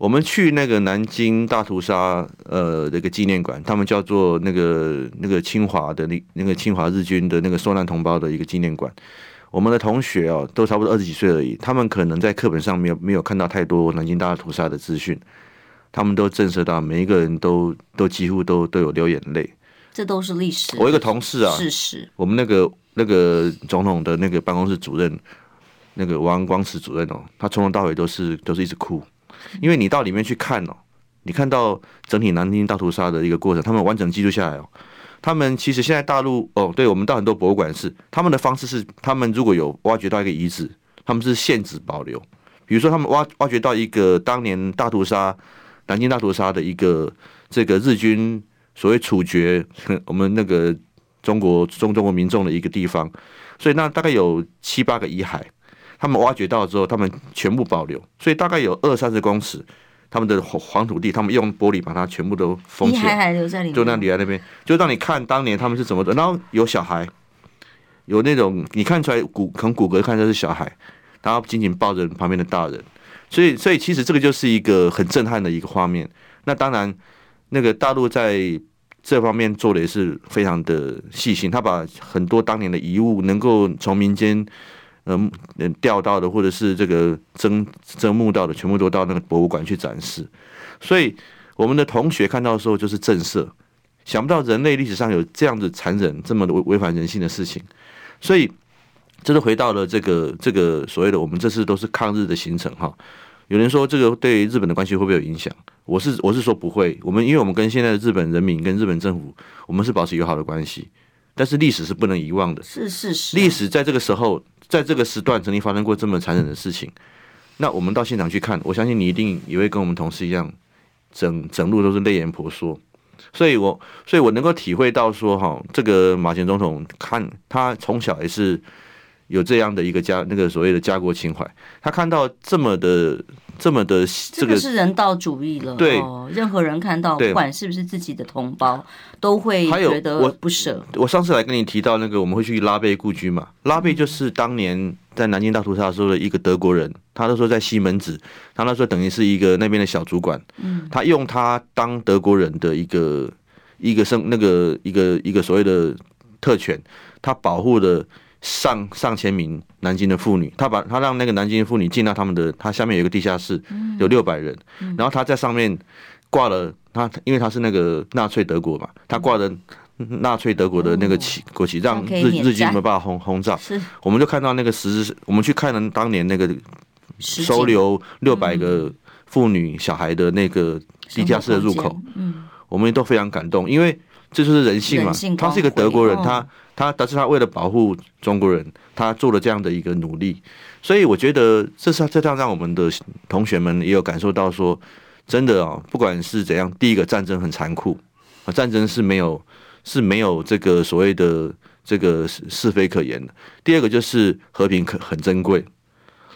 我们去那个南京大屠杀呃那个纪念馆，他们叫做那个那个侵华的那那个侵华日军的那个受难同胞的一个纪念馆。我们的同学哦，都差不多二十几岁而已，他们可能在课本上没有没有看到太多南京大屠杀的资讯，他们都震慑到每一个人都都几乎都都有流眼泪。这都是历史。我一个同事啊，事实。我们那个那个总统的那个办公室主任，那个王光慈主任哦，他从头到尾都是都是一直哭。因为你到里面去看哦，你看到整体南京大屠杀的一个过程，他们完整记录下来哦。他们其实现在大陆哦，对我们到很多博物馆是他们的方式是，他们如果有挖掘到一个遗址，他们是限制保留。比如说他们挖挖掘到一个当年大屠杀、南京大屠杀的一个这个日军所谓处决我们那个中国中中国民众的一个地方，所以那大概有七八个遗骸，他们挖掘到之后，他们全部保留，所以大概有二三十公尺。他们的黄土地，他们用玻璃把它全部都封起来，遗骸还留在里面，就那里在那边，就让你看当年他们是怎么的。然后有小孩，有那种你看出来骨从骨骼看出来是小孩，然后紧紧抱着旁边的大人，所以所以其实这个就是一个很震撼的一个画面。那当然，那个大陆在这方面做的也是非常的细心，他把很多当年的遗物能够从民间。嗯，钓到的或者是这个征征募到的，全部都到那个博物馆去展示。所以我们的同学看到的时候就是震慑，想不到人类历史上有这样子残忍、这么违违反人性的事情。所以这是回到了这个这个所谓的我们这次都是抗日的行程哈。有人说这个对日本的关系会不会有影响？我是我是说不会。我们因为我们跟现在的日本人民跟日本政府，我们是保持友好的关系。但是历史是不能遗忘的，是事实。历史在这个时候。在这个时段曾经发生过这么残忍的事情，那我们到现场去看，我相信你一定也会跟我们同事一样，整整路都是泪眼婆娑。所以我所以我能够体会到说，哈，这个马前总统看他从小也是有这样的一个家那个所谓的家国情怀，他看到这么的。这么的，这个是人道主义了。对，任何人看到，不管是不是自己的同胞，都会觉得不舍。我上次来跟你提到那个，我们会去拉贝故居嘛？拉贝就是当年在南京大屠杀时候的一个德国人，他那时候在西门子，他那时候等于是一个那边的小主管。嗯，他用他当德国人的一个一个生那个一个一个所谓的特权，他保护的。上上千名南京的妇女，他把他让那个南京妇女进到他们的，他下面有一个地下室，有六百人，然后他在上面挂了他，因为他是那个纳粹德国嘛，他挂的纳粹德国的那个旗国旗，让日日军没办法轰轰炸。我们就看到那个十字，我们去看了当年那个收留六百个妇女小孩的那个地下室的入口，嗯，我们都非常感动，因为这就是人性嘛，他是一个德国人，他。他，但是他为了保护中国人，他做了这样的一个努力，所以我觉得这是这样让我们的同学们也有感受到说，真的啊，不管是怎样，第一个战争很残酷啊，战争是没有是没有这个所谓的这个是是非可言的。第二个就是和平可很珍贵，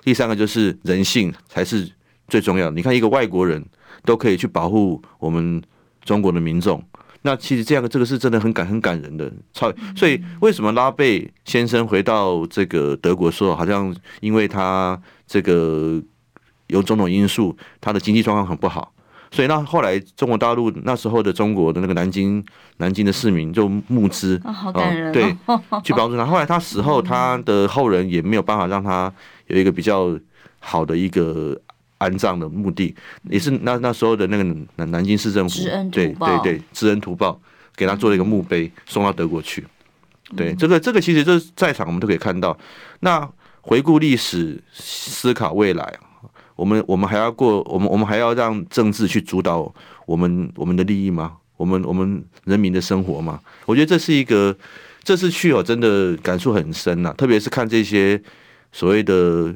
第三个就是人性才是最重要的。你看一个外国人都可以去保护我们中国的民众。那其实这样的这个是真的很感很感人的，超所以为什么拉贝先生回到这个德国时候，好像因为他这个有种种因素，他的经济状况很不好，所以那后来中国大陆那时候的中国的那个南京南京的市民就募资啊，好感人，对，[laughs] 去帮助他。后来他死后，他的后人也没有办法让他有一个比较好的一个。安葬的墓地也是那那时候的那个南南京市政府，对对对，知恩图报，给他做了一个墓碑，送到德国去。对，这个这个其实就是在场我们都可以看到。那回顾历史，思考未来，我们我们还要过，我们我们还要让政治去主导我们我们的利益吗？我们我们人民的生活吗？我觉得这是一个，这次去哦，真的感触很深呐，特别是看这些所谓的。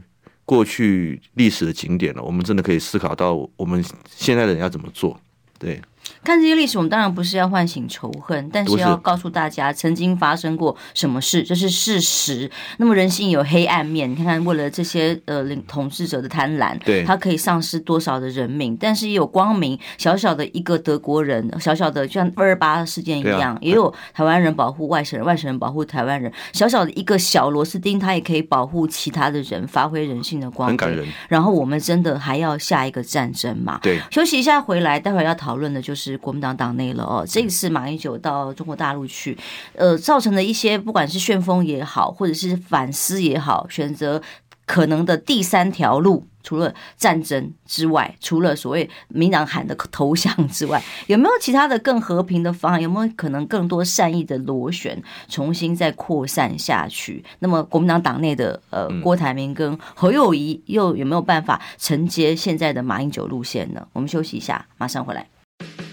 过去历史的景点了，我们真的可以思考到我们现在的人要怎么做，对。看这些历史，我们当然不是要唤醒仇恨，但是要告诉大家曾经发生过什么事，这是事实。那么人性有黑暗面，你看看为了这些呃领统治者的贪婪，对，他可以丧失多少的人命，但是也有光明。小小的一个德国人，小小的就像二二八事件一样，啊、也有台湾人保护外省人，外省人保护台湾人。小小的一个小螺丝钉，他也可以保护其他的人，发挥人性的光。很感人。然后我们真的还要下一个战争嘛？对。休息一下，回来待会儿要讨论的就是。是国民党党内了哦，这一次马英九到中国大陆去，呃，造成的一些不管是旋风也好，或者是反思也好，选择可能的第三条路，除了战争之外，除了所谓民党喊的 [laughs] 投降之外，有没有其他的更和平的方案？有没有可能更多善意的螺旋重新再扩散下去？那么国民党党内的呃郭台铭跟侯友谊又有没有办法承接现在的马英九路线呢？我们休息一下，马上回来。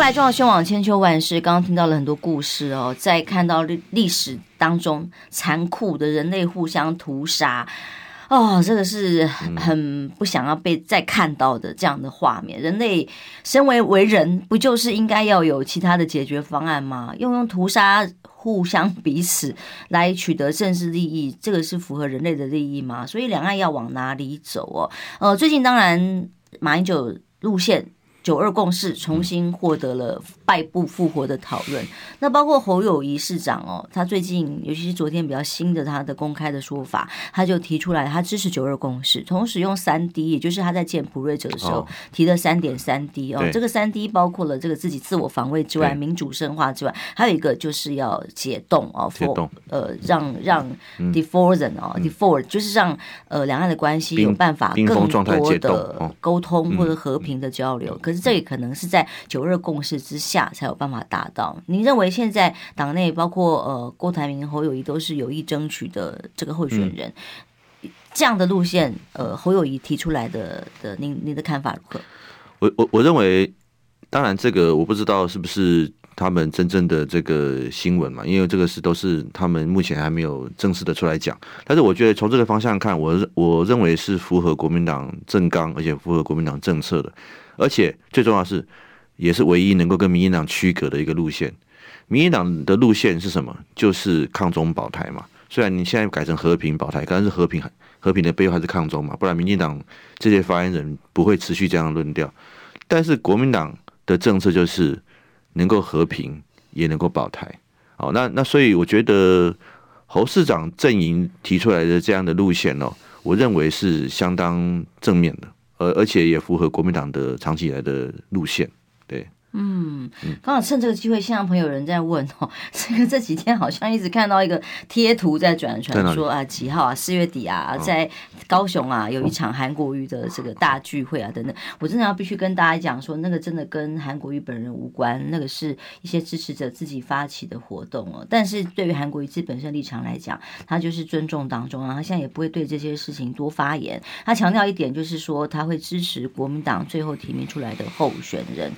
来，中广新闻网千秋万世。刚刚听到了很多故事哦，在看到历历史当中残酷的人类互相屠杀。哦，这个是很不想要被再看到的这样的画面。人类身为为人，不就是应该要有其他的解决方案吗？用用屠杀互相彼此来取得政治利益，这个是符合人类的利益吗？所以两岸要往哪里走哦？呃，最近当然马英九路线。九二共识重新获得了败部复活的讨论，那包括侯友谊市长哦，他最近尤其是昨天比较新的他的公开的说法，他就提出来他支持九二共识，同时用三 D，也就是他在见普瑞者的时候提的三点三 D 哦，这个三 D 包括了这个自己自我防卫之外，民主深化之外，还有一个就是要解冻哦，解冻呃让让 deforesn 哦 defor 就是让呃两岸的关系有办法更多的沟通或者和平的交流。可是这也可能是在九二共识之下才有办法达到。您认为现在党内包括呃郭台铭、侯友谊都是有意争取的这个候选人，嗯、这样的路线，呃，侯友谊提出来的的，您您的看法如何？我我我认为，当然这个我不知道是不是他们真正的这个新闻嘛，因为这个是都是他们目前还没有正式的出来讲。但是我觉得从这个方向看，我我认为是符合国民党政纲，而且符合国民党政策的。而且最重要是，也是唯一能够跟民进党区隔的一个路线。民进党的路线是什么？就是抗中保台嘛。虽然你现在改成和平保台，但是和平和平的背后还是抗中嘛。不然民进党这些发言人不会持续这样的论调。但是国民党的政策就是能够和平，也能够保台。好，那那所以我觉得侯市长阵营提出来的这样的路线哦，我认为是相当正面的。而而且也符合国民党的长期以来的路线，对。嗯，刚好趁这个机会，现场朋友有人在问哦，[laughs] 这个这几天好像一直看到一个贴图在转传，说啊几号啊四月底啊，在高雄啊有一场韩国瑜的这个大聚会啊等等。我真的要必须跟大家讲说，那个真的跟韩国瑜本人无关，那个是一些支持者自己发起的活动哦。但是对于韩国瑜自己本身立场来讲，他就是尊重当中啊，他现在也不会对这些事情多发言。他强调一点就是说，他会支持国民党最后提名出来的候选人，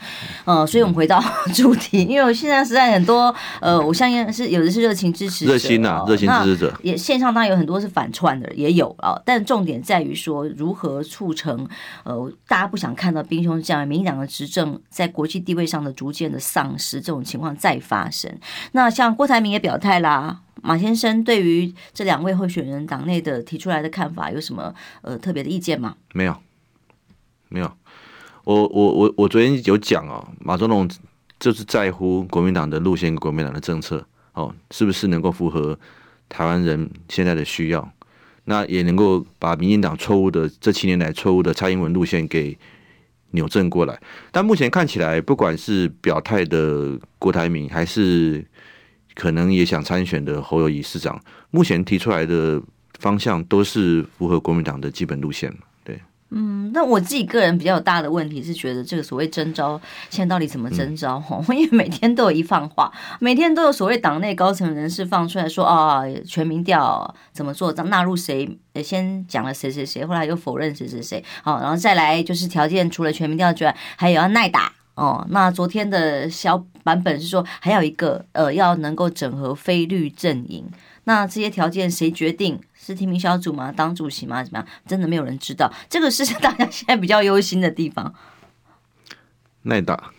嗯。所以，我们回到主题，因为我现在实在很多，呃，我相信是有的是热情支持者，热心呐、啊，热心支持者，也线上当然有很多是反串的，也有啊。但重点在于说，如何促成，呃，大家不想看到兵凶将，民进党的执政在国际地位上的逐渐的丧失，这种情况再发生。那像郭台铭也表态啦，马先生对于这两位候选人党内的提出来的看法，有什么呃特别的意见吗？没有，没有。我我我我昨天有讲哦，马总统就是在乎国民党的路线跟国民党的政策哦，是不是能够符合台湾人现在的需要？那也能够把民进党错误的这七年来错误的蔡英文路线给扭正过来。但目前看起来，不管是表态的郭台铭，还是可能也想参选的侯友宜市长，目前提出来的方向都是符合国民党的基本路线。嗯，那我自己个人比较有大的问题是觉得这个所谓征召，现在到底怎么征召？哈、嗯，[laughs] 因为每天都有一放话，每天都有所谓党内高层人士放出来说啊、哦，全民调怎么做，纳入谁？先讲了谁谁谁，后来又否认谁谁谁。好，然后再来就是条件，除了全民调之外，还有要耐打哦。那昨天的小版本是说，还有一个呃，要能够整合非绿阵营。那这些条件谁决定？是提名小组吗？当主席吗？怎么样？真的没有人知道。这个是大家现在比较忧心的地方。耐打，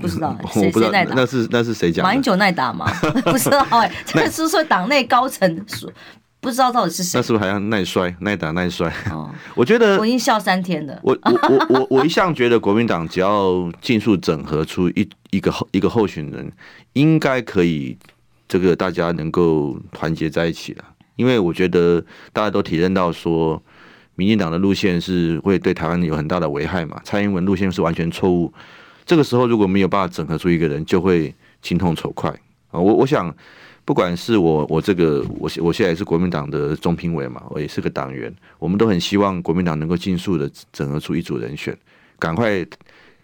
不知道 [laughs] 谁谁？那是那是谁讲？马英九耐打吗？[laughs] 不知道哎、欸，这个是说党内高层说，不知道到底是谁。那是不是还要耐摔？耐打耐摔？哦，我觉得我已经笑三天了。我我我我我一向觉得国民党只要尽速整合出一一个候一个候选人，应该可以。这个大家能够团结在一起了，因为我觉得大家都体认到说，民进党的路线是会对台湾有很大的危害嘛。蔡英文路线是完全错误，这个时候如果没有办法整合出一个人，就会情同仇快。啊。我我想，不管是我我这个我我现在也是国民党的中评委嘛，我也是个党员，我们都很希望国民党能够尽速的整合出一组人选，赶快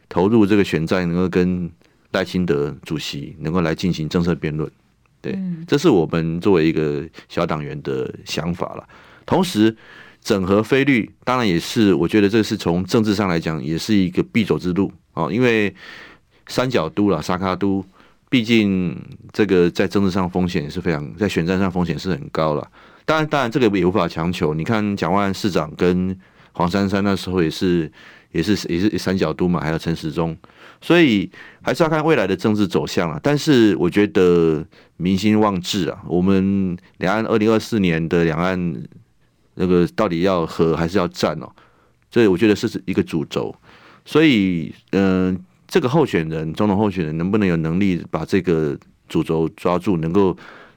投入这个选战，能够跟赖清德主席能够来进行政策辩论。对，这是我们作为一个小党员的想法了。同时，整合非绿当然也是，我觉得这是从政治上来讲，也是一个必走之路哦。因为三角都了，沙卡都，毕竟这个在政治上风险也是非常，在选战上风险是很高了。当然，当然这个也无法强求。你看蒋万安市长跟黄珊珊那时候也是，也是也是三角都嘛，还有陈时中，所以还是要看未来的政治走向了。但是我觉得民心望治啊，我们两岸二零二四年的两岸。那个到底要和还是要战哦？所以我觉得是一个主轴。所以，嗯、这个候选人，总统候选人能不能有能力把这个主轴抓住，能够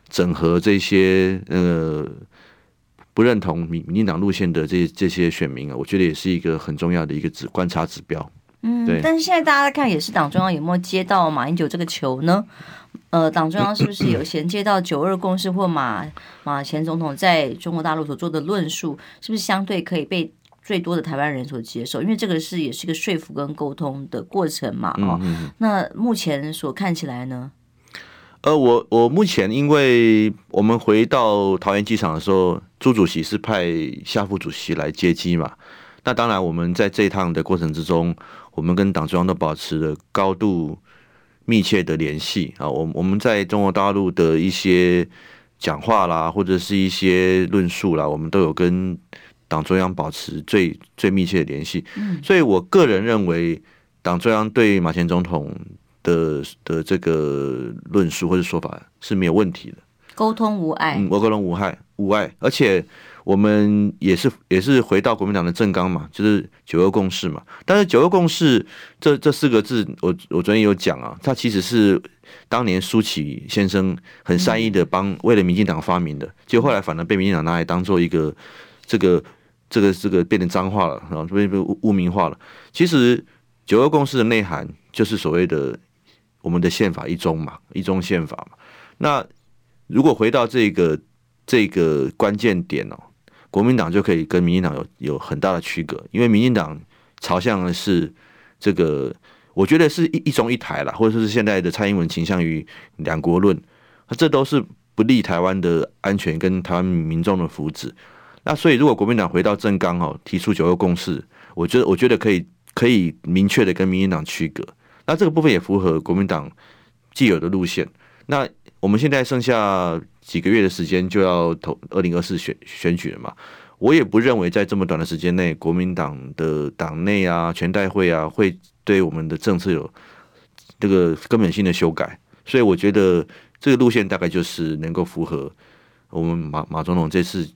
整合这些呃不认同民民进党路线的这这些选民啊？我觉得也是一个很重要的一个指观察指标。嗯，对。但是现在大家在看，也是党中央有没有接到马英九这个球呢？呃，党中央是不是有衔接到九二共识或马 [coughs] 马前总统在中国大陆所做的论述，是不是相对可以被最多的台湾人所接受？因为这个是也是一个说服跟沟通的过程嘛。哦，那目前所看起来呢？呃，我我目前因为我们回到桃园机场的时候，朱主席是派夏副主席来接机嘛。那当然，我们在这一趟的过程之中，我们跟党中央都保持了高度。密切的联系啊，我我们在中国大陆的一些讲话啦，或者是一些论述啦，我们都有跟党中央保持最最密切的联系。嗯，所以我个人认为，党中央对马前总统的的这个论述或者说法是没有问题的，沟通无碍。嗯，我沟通无害无碍，而且。我们也是也是回到国民党的政纲嘛，就是九二共识嘛。但是九二共识这这四个字，我我昨天有讲啊，它其实是当年苏启先生很善意的帮为了民进党发明的，就后来反而被民进党拿来当做一个这个这个这个变成脏话了，然后被被污名化了。其实九二共识的内涵就是所谓的我们的宪法一中嘛，一中宪法嘛。那如果回到这个这个关键点哦。国民党就可以跟民进党有有很大的区隔，因为民进党朝向的是这个，我觉得是一一中一台啦，或者是现在的蔡英文倾向于两国论，这都是不利台湾的安全跟台湾民众的福祉。那所以，如果国民党回到正纲哦，提出九二共识，我觉得我觉得可以可以明确的跟民进党区隔。那这个部分也符合国民党既有的路线。那我们现在剩下。几个月的时间就要投二零二四选选举了嘛？我也不认为在这么短的时间内，国民党的党内啊、全代会啊，会对我们的政策有这个根本性的修改。所以我觉得这个路线大概就是能够符合我们马马总统这次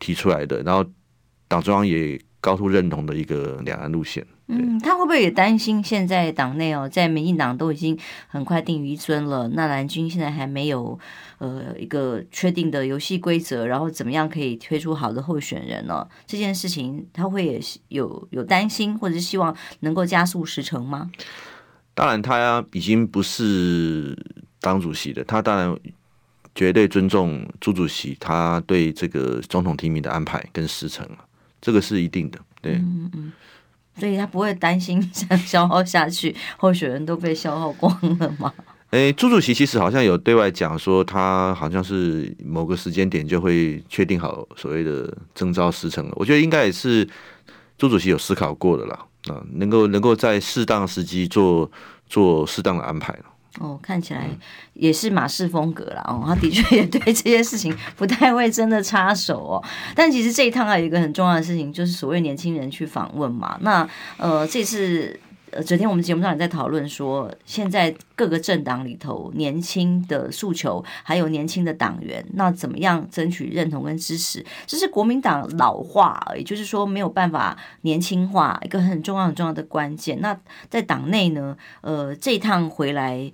提出来的，然后党中央也高度认同的一个两岸路线。嗯，他会不会也担心现在党内哦，在民进党都已经很快定于一尊了，那蓝军现在还没有呃一个确定的游戏规则，然后怎么样可以推出好的候选人呢？这件事情他会也有有担心，或者是希望能够加速时程吗？当然，他已经不是党主席的，他当然绝对尊重朱主席他对这个总统提名的安排跟时程，这个是一定的，对，嗯嗯。所以他不会担心 [laughs] 消耗下去，候选人都被消耗光了吗？[laughs] 诶、朱主席其实好像有对外讲说，他好像是某个时间点就会确定好所谓的征召时程了。我觉得应该也是朱主席有思考过的啦，啊，能够能够在适当时机做做适当的安排。哦，看起来也是马氏风格啦。哦，他的确也对这些事情不太会真的插手哦。但其实这一趟还有一个很重要的事情，就是所谓年轻人去访问嘛。那呃，这次。呃，昨天我们节目上也在讨论说，现在各个政党里头年轻的诉求，还有年轻的党员，那怎么样争取认同跟支持？这是国民党老化，也就是说没有办法年轻化，一个很重要很重要的关键。那在党内呢，呃，这一趟回来，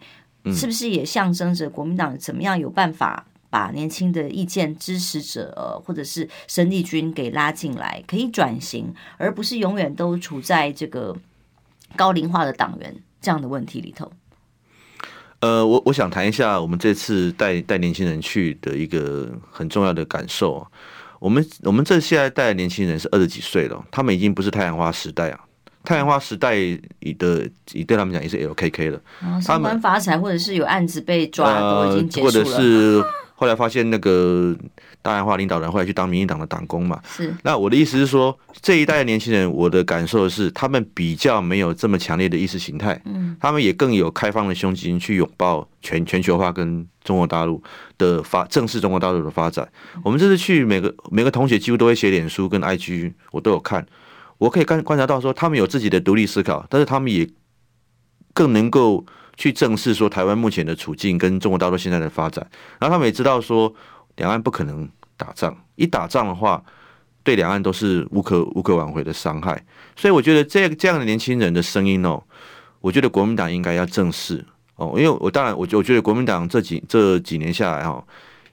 是不是也象征着国民党怎么样有办法把年轻的意见支持者，呃，或者是生力军给拉进来，可以转型，而不是永远都处在这个。高龄化的党员这样的问题里头，呃，我我想谈一下我们这次带带年轻人去的一个很重要的感受。我们我们这现在带的年轻人是二十几岁了，他们已经不是太阳花时代啊。太阳花时代的，对他们讲也是 LKK 了。他们发财或者是有案子被抓都已经结束了，或者是后来发现那个大阳花领导人后来去当民进党的党工嘛。是。那我的意思是说，这一代的年轻人，我的感受是，他们比较没有这么强烈的意识形态。嗯。他们也更有开放的胸襟去拥抱全全球化跟中国大陆的发正视中国大陆的发展。我们这次去，每个每个同学几乎都会写脸书跟 IG，我都有看。我可以观观察到说，他们有自己的独立思考，但是他们也更能够去正视说台湾目前的处境跟中国大陆现在的发展。然后他们也知道说，两岸不可能打仗，一打仗的话，对两岸都是无可无可挽回的伤害。所以我觉得这这样的年轻人的声音哦，我觉得国民党应该要正视哦，因为我当然我我觉得国民党这几这几年下来哈。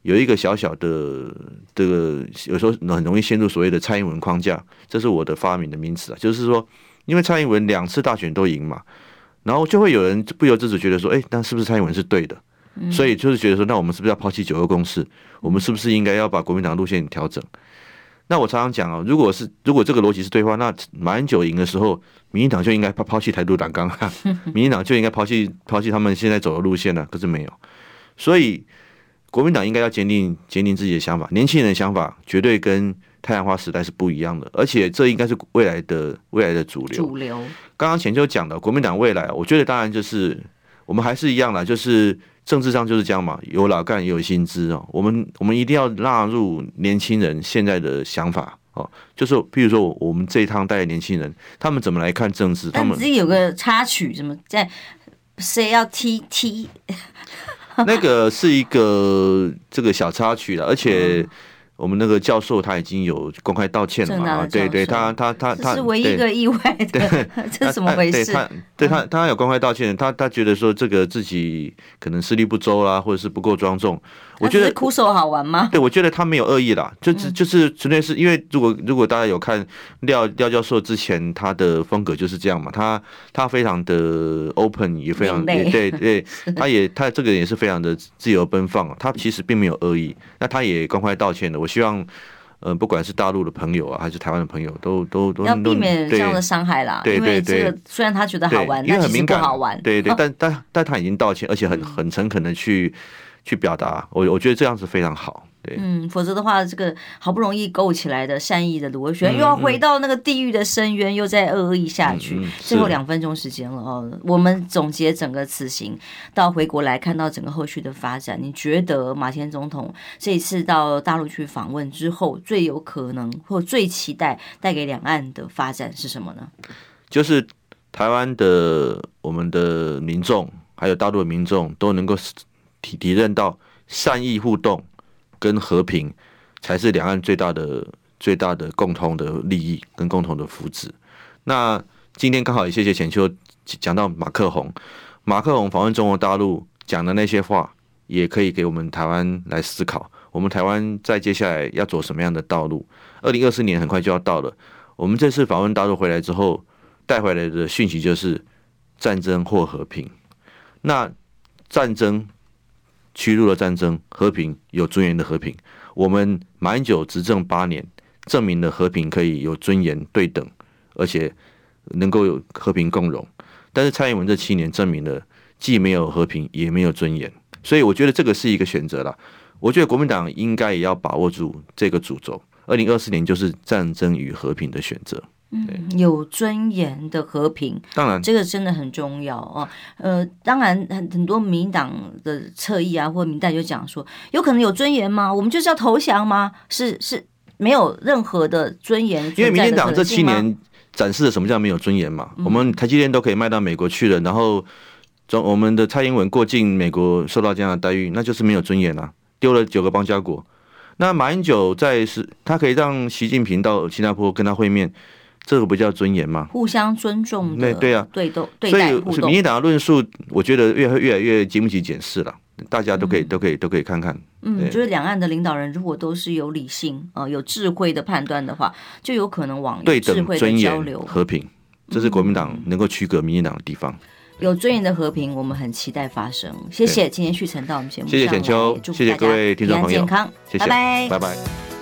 有一个小小的这个，有时候很容易陷入所谓的蔡英文框架，这是我的发明的名词啊。就是说，因为蔡英文两次大选都赢嘛，然后就会有人不由自主觉得说，哎，那是不是蔡英文是对的？所以就是觉得说，那我们是不是要抛弃九二共识？我们是不是应该要把国民党路线调整？那我常常讲啊，如果是如果这个逻辑是对的话，那马英九赢的时候，民进党就应该抛抛弃台独党纲，[laughs] 民进党就应该抛弃抛弃他们现在走的路线了。可是没有，所以。国民党应该要坚定坚定自己的想法，年轻人的想法绝对跟太阳花时代是不一样的，而且这应该是未来的未来的主流。主流。刚刚前就讲的国民党未来，我觉得当然就是我们还是一样啦，就是政治上就是这样嘛，有老干也有新知哦。我们我们一定要纳入年轻人现在的想法哦，就是譬如说我们这一趟带的年轻人，他们怎么来看政治？他们自己有个插曲，什么在谁要踢踢？那个是一个这个小插曲了，而且我们那个教授他已经有公开道歉了嘛？对对，他他他他是唯一一个意外的，[laughs] 对 [laughs] 这是怎么回事？他对他他有公开道歉，他他觉得说这个自己可能思虑不周啦，或者是不够庄重。我觉得哭手好玩吗？对，我觉得他没有恶意啦，就只就是纯粹是因为如果如果大家有看廖廖教授之前他的风格就是这样嘛，他他非常的 open，也非常对对对，[laughs] 他也他这个也是非常的自由奔放，他其实并没有恶意，那他也公开道歉了。我希望，呃，不管是大陆的朋友啊，还是台湾的朋友，都都都要避免这样的伤害啦。对对对，这个虽然他觉得好玩，因为很敏感，好玩。对对，[laughs] 但但但他已经道歉，而且很很诚恳的去。去表达，我我觉得这样子非常好，对，嗯，否则的话，这个好不容易勾起来的善意的螺旋，又要回到那个地狱的深渊，又再恶意下去。最后两分钟时间了哦，我们总结整个此行到回国来看到整个后续的发展，你觉得马前总统这一次到大陆去访问之后，最有可能或最期待带给两岸的发展是什么呢？就是台湾的我们的民众，还有大陆的民众都能够。体体认到善意互动跟和平才是两岸最大的最大的共同的利益跟共同的福祉。那今天刚好也谢谢浅秋讲到马克宏，马克宏访问中国大陆讲的那些话，也可以给我们台湾来思考，我们台湾在接下来要走什么样的道路？二零二四年很快就要到了，我们这次访问大陆回来之后带回来的讯息就是战争或和平。那战争。屈辱的战争，和平有尊严的和平。我们马英九执政八年，证明了和平可以有尊严、对等，而且能够有和平共荣。但是蔡英文这七年证明了，既没有和平，也没有尊严。所以我觉得这个是一个选择啦。我觉得国民党应该也要把握住这个主轴。二零二四年就是战争与和平的选择。嗯，有尊严的和平，当然这个真的很重要哦。呃，当然很很多民党的侧翼啊，或民代就讲说，有可能有尊严吗？我们就是要投降吗？是是，没有任何的尊严。因为民进党这七年展示了什么叫没有尊严嘛？嗯、我们台积电都可以卖到美国去了，然后中我们的蔡英文过境美国受到这样的待遇，那就是没有尊严啊，丢了九个邦交国。那马英九在是，他可以让习近平到新加坡跟他会面。这个不叫尊严吗？互相尊重的，对啊，对都对。所以民进党的论述，我觉得越越来越经不起检视了。大家都可以、嗯、都可以都可以看看。嗯，就是两岸的领导人如果都是有理性呃有智慧的判断的话，就有可能往对等、尊严、和平，这是国民党能够区隔民进党的地方。有尊严的和平，我们很期待发生。谢谢今天旭成到我们节目谢谢浅秋，谢谢各位听众朋友，健康，谢谢，拜拜，拜拜。